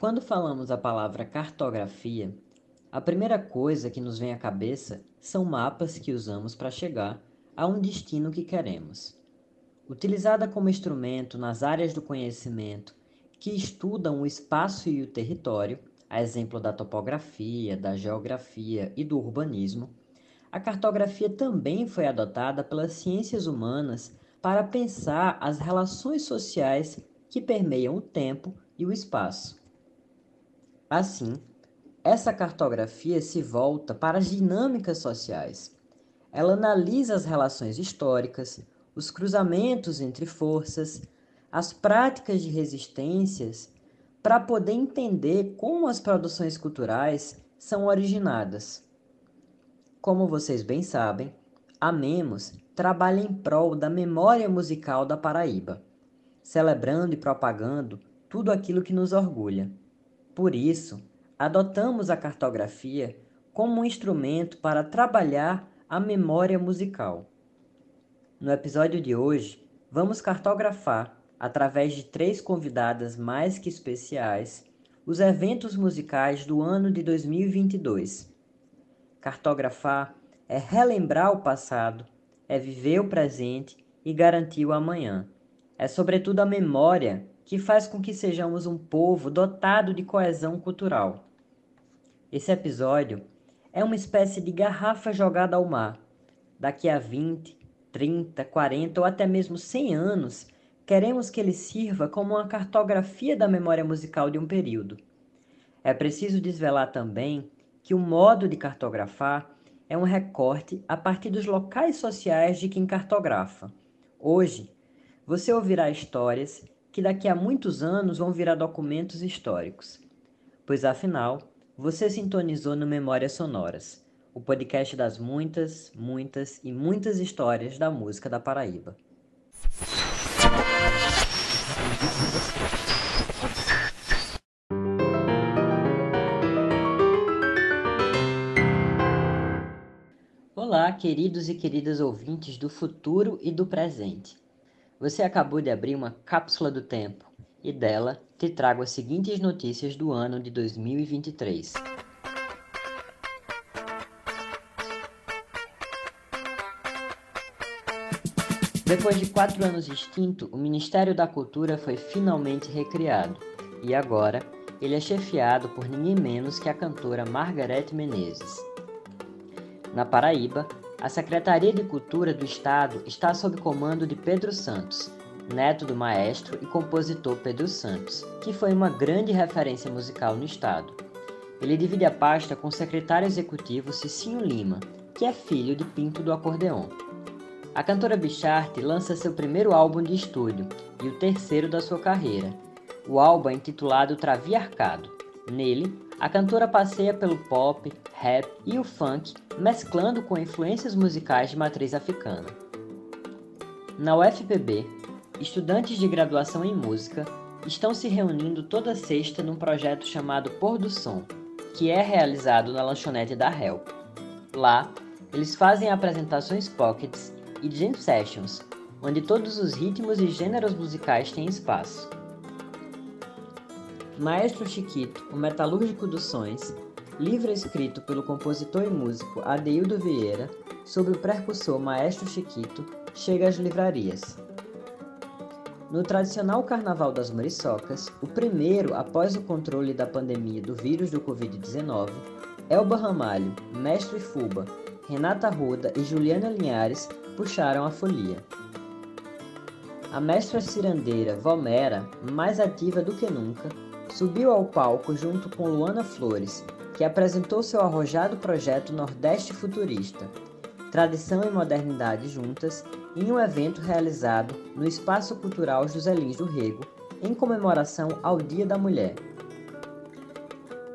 Quando falamos a palavra cartografia, a primeira coisa que nos vem à cabeça são mapas que usamos para chegar a um destino que queremos. Utilizada como instrumento nas áreas do conhecimento que estudam o espaço e o território, a exemplo da topografia, da geografia e do urbanismo, a cartografia também foi adotada pelas ciências humanas para pensar as relações sociais que permeiam o tempo e o espaço. Assim, essa cartografia se volta para as dinâmicas sociais. Ela analisa as relações históricas, os cruzamentos entre forças, as práticas de resistências, para poder entender como as produções culturais são originadas. Como vocês bem sabem, a Memos trabalha em prol da memória musical da Paraíba, celebrando e propagando tudo aquilo que nos orgulha. Por isso, adotamos a cartografia como um instrumento para trabalhar a memória musical. No episódio de hoje, vamos cartografar, através de três convidadas mais que especiais, os eventos musicais do ano de 2022. Cartografar é relembrar o passado, é viver o presente e garantir o amanhã. É, sobretudo, a memória que faz com que sejamos um povo dotado de coesão cultural. Esse episódio é uma espécie de garrafa jogada ao mar. Daqui a 20, 30, 40 ou até mesmo 100 anos, queremos que ele sirva como uma cartografia da memória musical de um período. É preciso desvelar também que o modo de cartografar é um recorte a partir dos locais sociais de quem cartografa. Hoje, você ouvirá histórias que daqui a muitos anos vão virar documentos históricos. Pois afinal, você sintonizou no Memórias Sonoras, o podcast das muitas, muitas e muitas histórias da música da Paraíba. Olá, queridos e queridas ouvintes do futuro e do presente. Você acabou de abrir uma cápsula do tempo e dela te trago as seguintes notícias do ano de 2023. Depois de quatro anos extinto, o Ministério da Cultura foi finalmente recriado e agora ele é chefiado por ninguém menos que a cantora Margarete Menezes. Na Paraíba, a Secretaria de Cultura do Estado está sob comando de Pedro Santos, neto do maestro e compositor Pedro Santos, que foi uma grande referência musical no estado. Ele divide a pasta com o secretário executivo Cicinho Lima, que é filho de Pinto do Acordeon. A cantora Bicharte lança seu primeiro álbum de estúdio e o terceiro da sua carreira. O álbum é intitulado Traviarcado. Nele, a cantora passeia pelo pop, rap e o funk, mesclando com influências musicais de matriz africana. Na UFPB, estudantes de graduação em música estão se reunindo toda sexta num projeto chamado Pôr do Som, que é realizado na lanchonete da Help. Lá, eles fazem apresentações pockets e jam sessions, onde todos os ritmos e gêneros musicais têm espaço. Maestro Chiquito, o metalúrgico dos sons, livro escrito pelo compositor e músico Adeildo Vieira sobre o percussor Maestro Chiquito, chega às livrarias. No tradicional Carnaval das Muriçocas, o primeiro após o controle da pandemia do vírus do Covid-19, Elba Ramalho, Mestre Fuba, Renata Ruda e Juliana Linhares puxaram a folia. A mestra cirandeira Valmera, mais ativa do que nunca, Subiu ao palco junto com Luana Flores, que apresentou seu arrojado projeto Nordeste Futurista, Tradição e Modernidade Juntas, em um evento realizado no Espaço Cultural José Lins do Rego, em comemoração ao Dia da Mulher.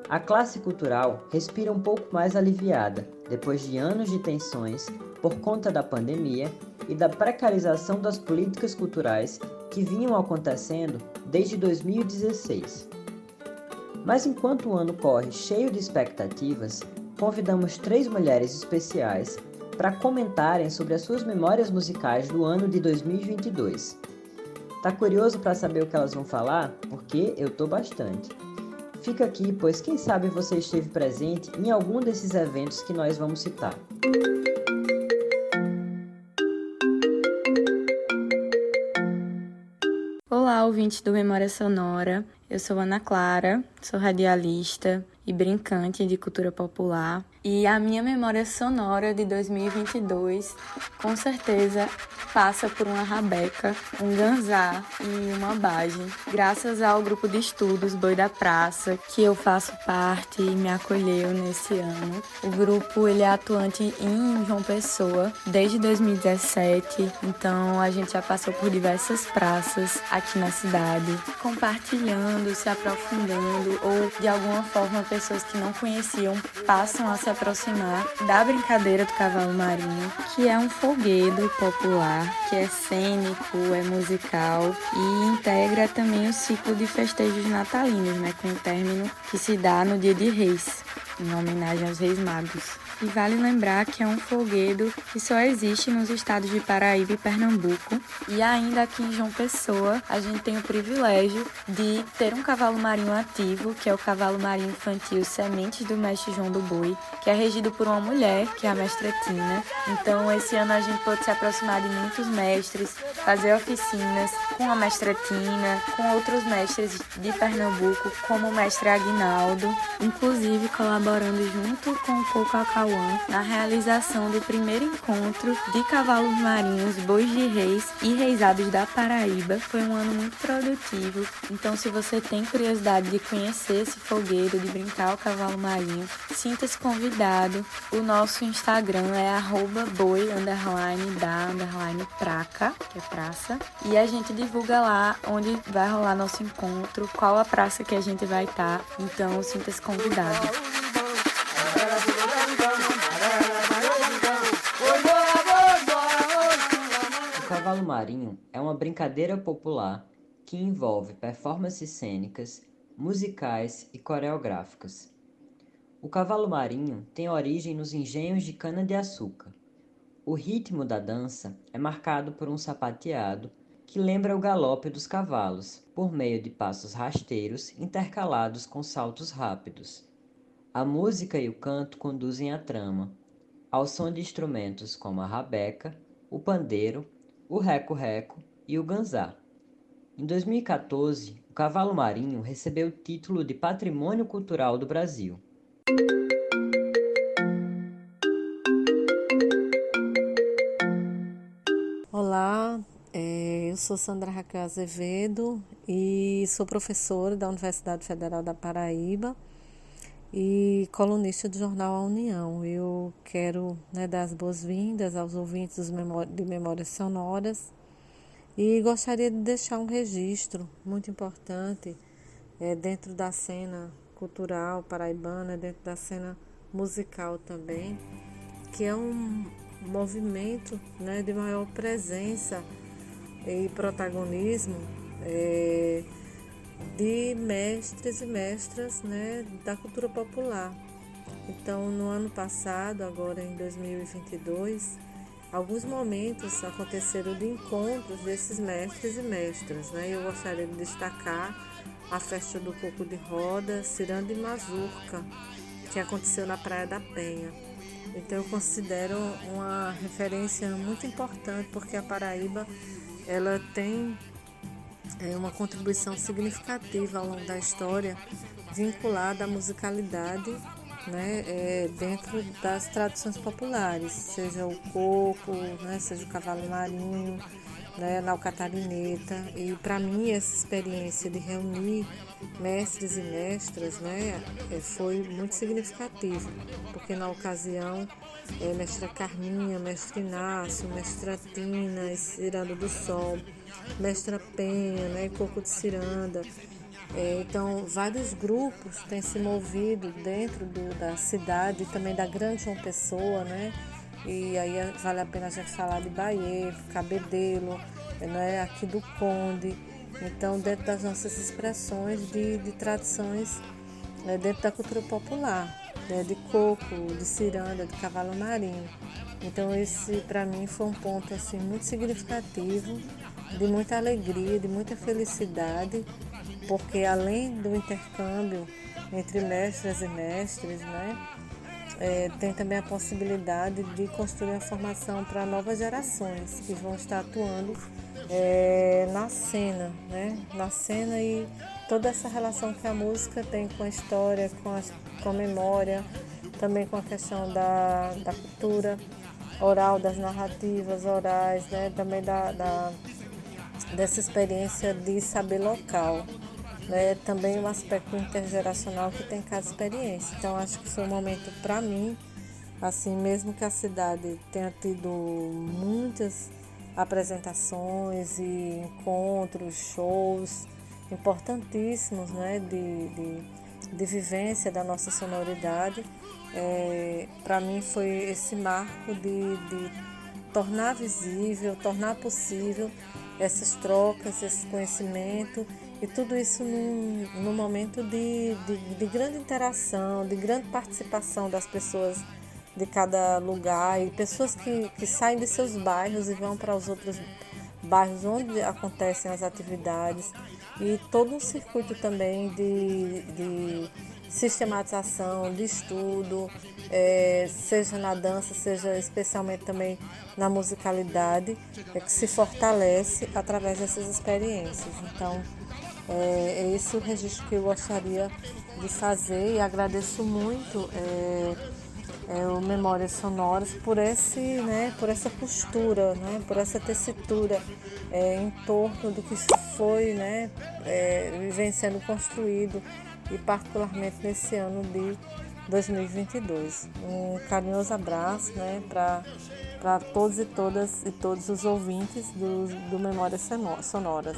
A classe cultural respira um pouco mais aliviada depois de anos de tensões por conta da pandemia e da precarização das políticas culturais que vinham acontecendo desde 2016. Mas enquanto o ano corre cheio de expectativas, convidamos três mulheres especiais para comentarem sobre as suas memórias musicais do ano de 2022. Tá curioso para saber o que elas vão falar? Porque eu tô bastante. Fica aqui, pois quem sabe você esteve presente em algum desses eventos que nós vamos citar. Olá, ouvintes do Memória Sonora. Eu sou Ana Clara, sou radialista e brincante de cultura popular. E a minha memória sonora de 2022, com certeza, passa por uma rabeca, um ganzá e uma bage. Graças ao grupo de estudos Boi da Praça, que eu faço parte e me acolheu nesse ano. O grupo ele é atuante em João Pessoa desde 2017, então a gente já passou por diversas praças aqui na cidade, compartilhando, se aprofundando ou de alguma forma pessoas que não conheciam passam a se aproximar da brincadeira do cavalo marinho, que é um folguedo popular, que é cênico, é musical e integra também o ciclo de festejos natalinos, né, com o término que se dá no Dia de Reis, em homenagem aos Reis Magos. E vale lembrar que é um folguedo que só existe nos estados de Paraíba e Pernambuco. E ainda aqui em João Pessoa, a gente tem o privilégio de ter um cavalo marinho ativo, que é o cavalo marinho infantil Sementes do Mestre João do Boi, que é regido por uma mulher, que é a mestra Tina. Então, esse ano a gente pôde se aproximar de muitos mestres, fazer oficinas com a mestra Tina, com outros mestres de Pernambuco, como o mestre Aguinaldo, inclusive colaborando junto com o Coco Cauã na realização do primeiro encontro de cavalos marinhos, bois de reis e reisados da Paraíba. Foi um ano muito produtivo, então se você tem curiosidade de conhecer esse fogueiro, de brincar o cavalo marinho, sinta-se convidado. O nosso Instagram é arroba boi underline da underline praca, que é praça, e a gente divulga lá onde vai rolar nosso encontro, qual a praça que a gente vai estar, então sinta-se convidado. Cavalo marinho é uma brincadeira popular que envolve performances cênicas, musicais e coreográficas. O cavalo marinho tem origem nos engenhos de cana-de-açúcar. O ritmo da dança é marcado por um sapateado que lembra o galope dos cavalos, por meio de passos rasteiros intercalados com saltos rápidos. A música e o canto conduzem a trama, ao som de instrumentos como a rabeca, o pandeiro o reco-reco e o ganzá. Em 2014, o cavalo marinho recebeu o título de Patrimônio Cultural do Brasil. Olá, é, eu sou Sandra Raquel Azevedo e sou professora da Universidade Federal da Paraíba e colunista do jornal A União. Eu quero né, dar as boas-vindas aos ouvintes de Memórias Sonoras e gostaria de deixar um registro muito importante é, dentro da cena cultural paraibana, dentro da cena musical também, que é um movimento né, de maior presença e protagonismo. É, de mestres e mestras né, da cultura popular. Então, no ano passado, agora em 2022, alguns momentos aconteceram de encontros desses mestres e mestras. Né? Eu gostaria de destacar a festa do Coco de Roda, Ciranda e Mazurca, que aconteceu na Praia da Penha. Então, eu considero uma referência muito importante, porque a Paraíba ela tem é uma contribuição significativa ao longo da história vinculada à musicalidade né, é, dentro das tradições populares, seja o coco, né, seja o cavalo marinho, né, na catarineta. E para mim essa experiência de reunir mestres e mestras né, é, foi muito significativa, porque na ocasião é, mestra Carminha, mestre Inácio, mestra Tina, Ciranda do Sol, mestra Penha, né, Coco de Ciranda. É, então, vários grupos têm se movido dentro do, da cidade também da Grande João Pessoa, né? E aí vale a pena a gente falar de Bahia, Cabedelo, né? aqui do Conde. Então, dentro das nossas expressões de, de tradições né? dentro da cultura popular, né? de coco, de ciranda, de cavalo marinho. Então, esse para mim foi um ponto assim, muito significativo de muita alegria, de muita felicidade, porque além do intercâmbio entre mestres e mestres, né? É, tem também a possibilidade de construir a formação para novas gerações que vão estar atuando é, na cena, né? Na cena e toda essa relação que a música tem com a história, com a, com a memória, também com a questão da, da cultura oral, das narrativas orais, né? também da, da, dessa experiência de saber local. Né? Também um aspecto intergeracional que tem cada experiência. Então acho que foi um momento para mim, assim, mesmo que a cidade tenha tido muitas apresentações e encontros, shows importantíssimos né? de, de, de vivência da nossa sonoridade é, para mim foi esse marco de, de tornar visível, tornar possível essas trocas, esse conhecimento e tudo isso num, num momento de, de, de, grande interação, de grande participação das pessoas de cada lugar e pessoas que, que saem de seus bairros e vão para os outros bairros onde acontecem as atividades e todo um circuito também de, de sistematização de estudo, é, seja na dança, seja especialmente também na musicalidade, é que se fortalece através dessas experiências. Então, é, é esse o registro que eu gostaria de fazer e agradeço muito é, é, o Memórias Sonoras por, esse, né, por essa postura, né, por essa tessitura é, em torno do que foi, né, é, vem sendo construído e particularmente nesse ano de 2022. Um carinhoso abraço né, para todos e todas e todos os ouvintes do, do Memórias Sonoras.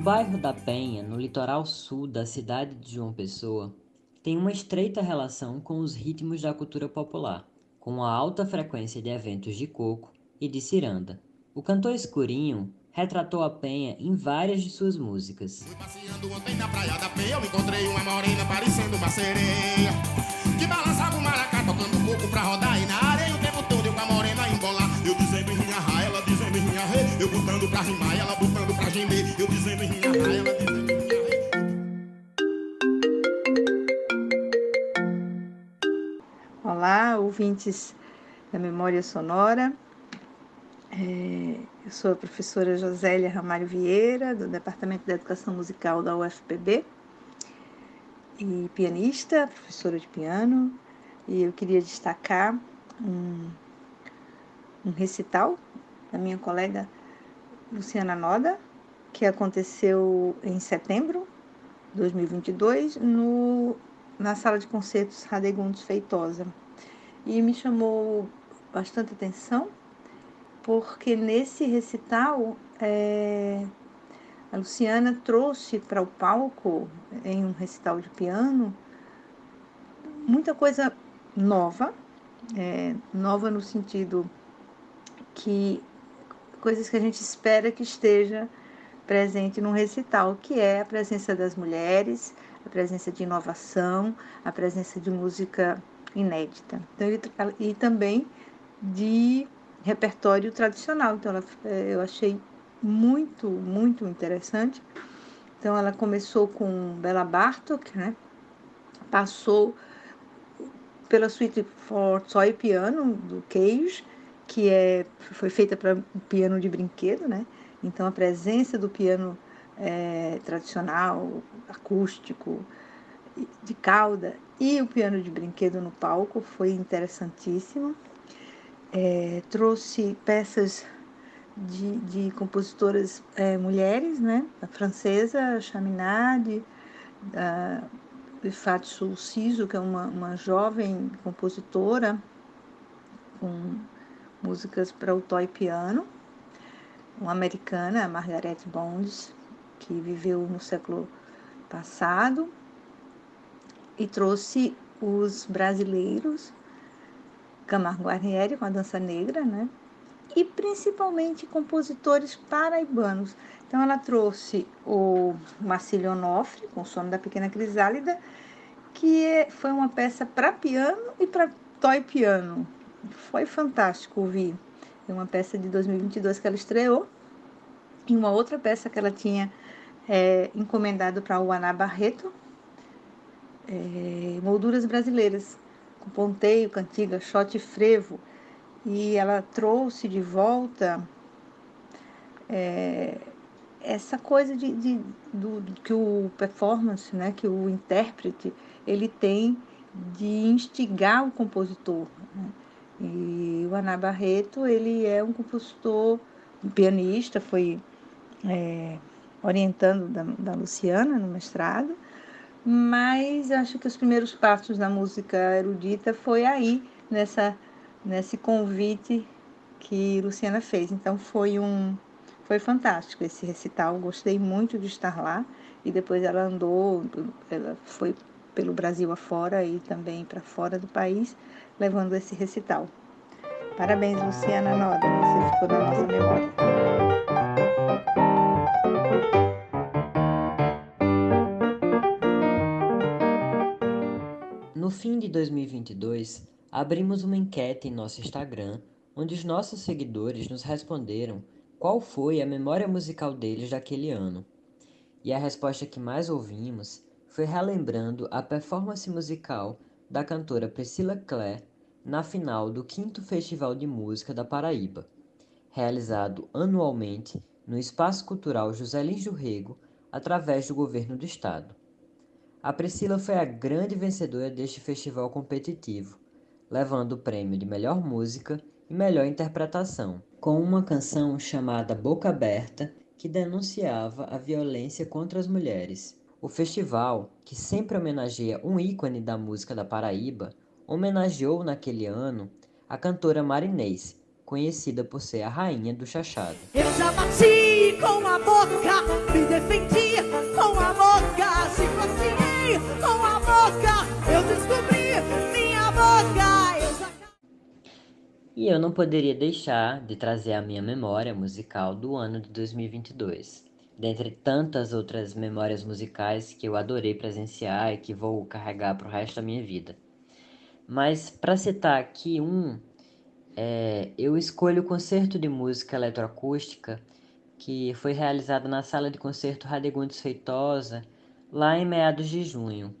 Bairro da Penha, no litoral sul da cidade de João Pessoa, tem uma estreita relação com os ritmos da cultura popular, com a alta frequência de eventos de coco e de ciranda. O cantor Escurinho retratou a Penha em várias de suas músicas. O o pra gemer, eu dizendo em minha ela dizendo Olá, ouvintes da Memória Sonora. É, eu sou a professora Josélia Ramalho Vieira, do Departamento de Educação Musical da UFPB, e pianista, professora de piano, e eu queria destacar um, um recital da minha colega Luciana Noda, que aconteceu em setembro de 2022 no, na sala de concertos Radegundes Feitosa. E me chamou bastante atenção, porque nesse recital é, a Luciana trouxe para o palco, em um recital de piano, muita coisa nova, é, nova no sentido que coisas que a gente espera que esteja presente num recital, que é a presença das mulheres, a presença de inovação, a presença de música inédita. Então, e, também de repertório tradicional. Então, ela, é, eu achei muito, muito interessante. Então, ela começou com Bela Bartok, né? passou pela suíte for Toy Piano, do Cage, que é, foi feita para piano de brinquedo, né? Então a presença do piano é, tradicional, acústico, de cauda e o piano de brinquedo no palco foi interessantíssimo. É, trouxe peças de, de compositoras é, mulheres, né? A francesa Chaminade, da Fatsu Siso, que é uma, uma jovem compositora com músicas para o toy piano, uma americana, Margaret Bonds, que viveu no século passado e trouxe os brasileiros, Camargo Guarnieri com a dança negra, né? E principalmente compositores paraibanos. Então ela trouxe o Marcílio Onofre, com o Sono da Pequena Crisálida, que é, foi uma peça para piano e para toy piano. Foi fantástico ouvir. É uma peça de 2022 que ela estreou e uma outra peça que ela tinha é, encomendado para o Aná Barreto, é, molduras brasileiras, com ponteio, cantiga, shot e frevo. E ela trouxe de volta é, essa coisa de, de do, que o performance, né, que o intérprete, ele tem de instigar o compositor. Né? E o Aná Barreto, ele é um compositor, um pianista, foi é, orientando da, da Luciana no mestrado, mas acho que os primeiros passos da música erudita foi aí, nessa, nesse convite que Luciana fez. Então foi um foi fantástico esse recital, gostei muito de estar lá. E depois ela andou, ela foi pelo Brasil afora e também para fora do país, levando esse recital. Parabéns, Luciana Noda, você ficou na nossa memória. No fim de 2022, abrimos uma enquete em nosso Instagram, onde os nossos seguidores nos responderam qual foi a memória musical deles daquele ano. E a resposta que mais ouvimos foi relembrando a performance musical da cantora Priscila Clare na final do 5 Festival de Música da Paraíba, realizado anualmente no Espaço Cultural José Lins do Rego, através do governo do estado. A Priscila foi a grande vencedora deste festival competitivo, levando o prêmio de melhor música e melhor interpretação, com uma canção chamada Boca Aberta, que denunciava a violência contra as mulheres. O festival, que sempre homenageia um ícone da música da Paraíba, homenageou naquele ano a cantora Marinês, conhecida por ser a rainha do chachado. Eu já bati com a boca, me defendi com a boca, se com a boca eu descobri minha boca. Eu já... E eu não poderia deixar de trazer a minha memória musical do ano de 2022. Dentre tantas outras memórias musicais que eu adorei presenciar e que vou carregar para o resto da minha vida. Mas para citar aqui um, é, eu escolho o concerto de música eletroacústica que foi realizado na sala de concerto Radegundes Feitosa lá em meados de junho.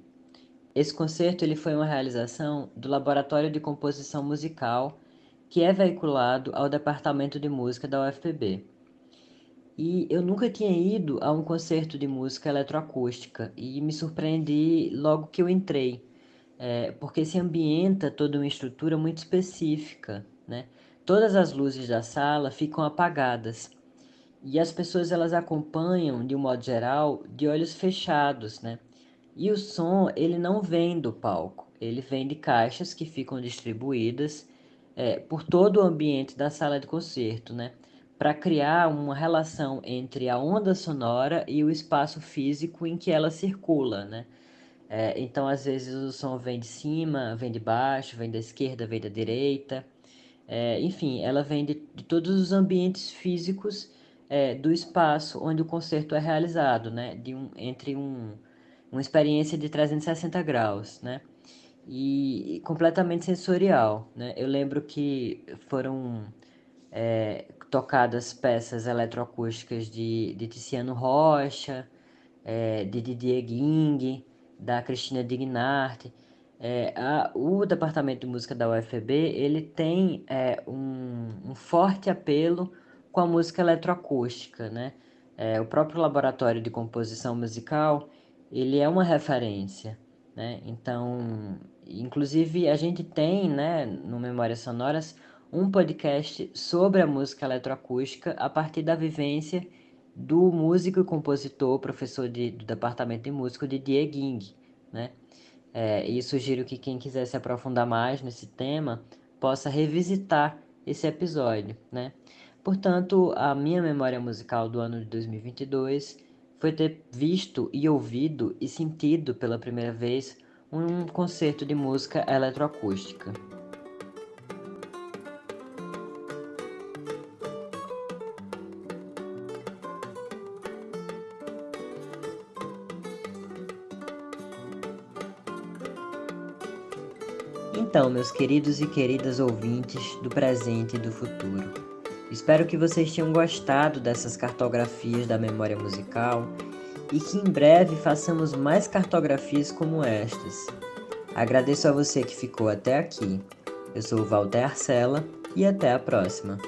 Esse concerto ele foi uma realização do Laboratório de Composição Musical, que é veiculado ao Departamento de Música da UFPB. E eu nunca tinha ido a um concerto de música eletroacústica e me surpreendi logo que eu entrei, é, porque se ambienta toda uma estrutura muito específica, né? Todas as luzes da sala ficam apagadas e as pessoas elas acompanham de um modo geral de olhos fechados, né? E o som ele não vem do palco, ele vem de caixas que ficam distribuídas é, por todo o ambiente da sala de concerto, né? Para criar uma relação entre a onda sonora e o espaço físico em que ela circula, né? É, então, às vezes, o som vem de cima, vem de baixo, vem da esquerda, vem da direita. É, enfim, ela vem de, de todos os ambientes físicos é, do espaço onde o concerto é realizado, né? De um, entre um, uma experiência de 360 graus, né? E, e completamente sensorial, né? Eu lembro que foram é, tocadas peças eletroacústicas de, de Tiziano Rocha, é, de Didier Ging, da Cristina Dignart. É, a, o Departamento de Música da UFB, ele tem é, um, um forte apelo com a música eletroacústica, né? É, o próprio laboratório de composição musical, ele é uma referência, né? Então, inclusive a gente tem, né, no Memórias Sonoras, um podcast sobre a música eletroacústica a partir da vivência do músico e compositor, professor de, do departamento de música de Ging, né? É, e sugiro que quem quiser se aprofundar mais nesse tema possa revisitar esse episódio, né? Portanto, a minha memória musical do ano de 2022 foi ter visto e ouvido e sentido pela primeira vez um concerto de música eletroacústica. Então, meus queridos e queridas ouvintes do presente e do futuro, espero que vocês tenham gostado dessas cartografias da memória musical e que em breve façamos mais cartografias como estas. Agradeço a você que ficou até aqui. Eu sou o Walter Arcela e até a próxima.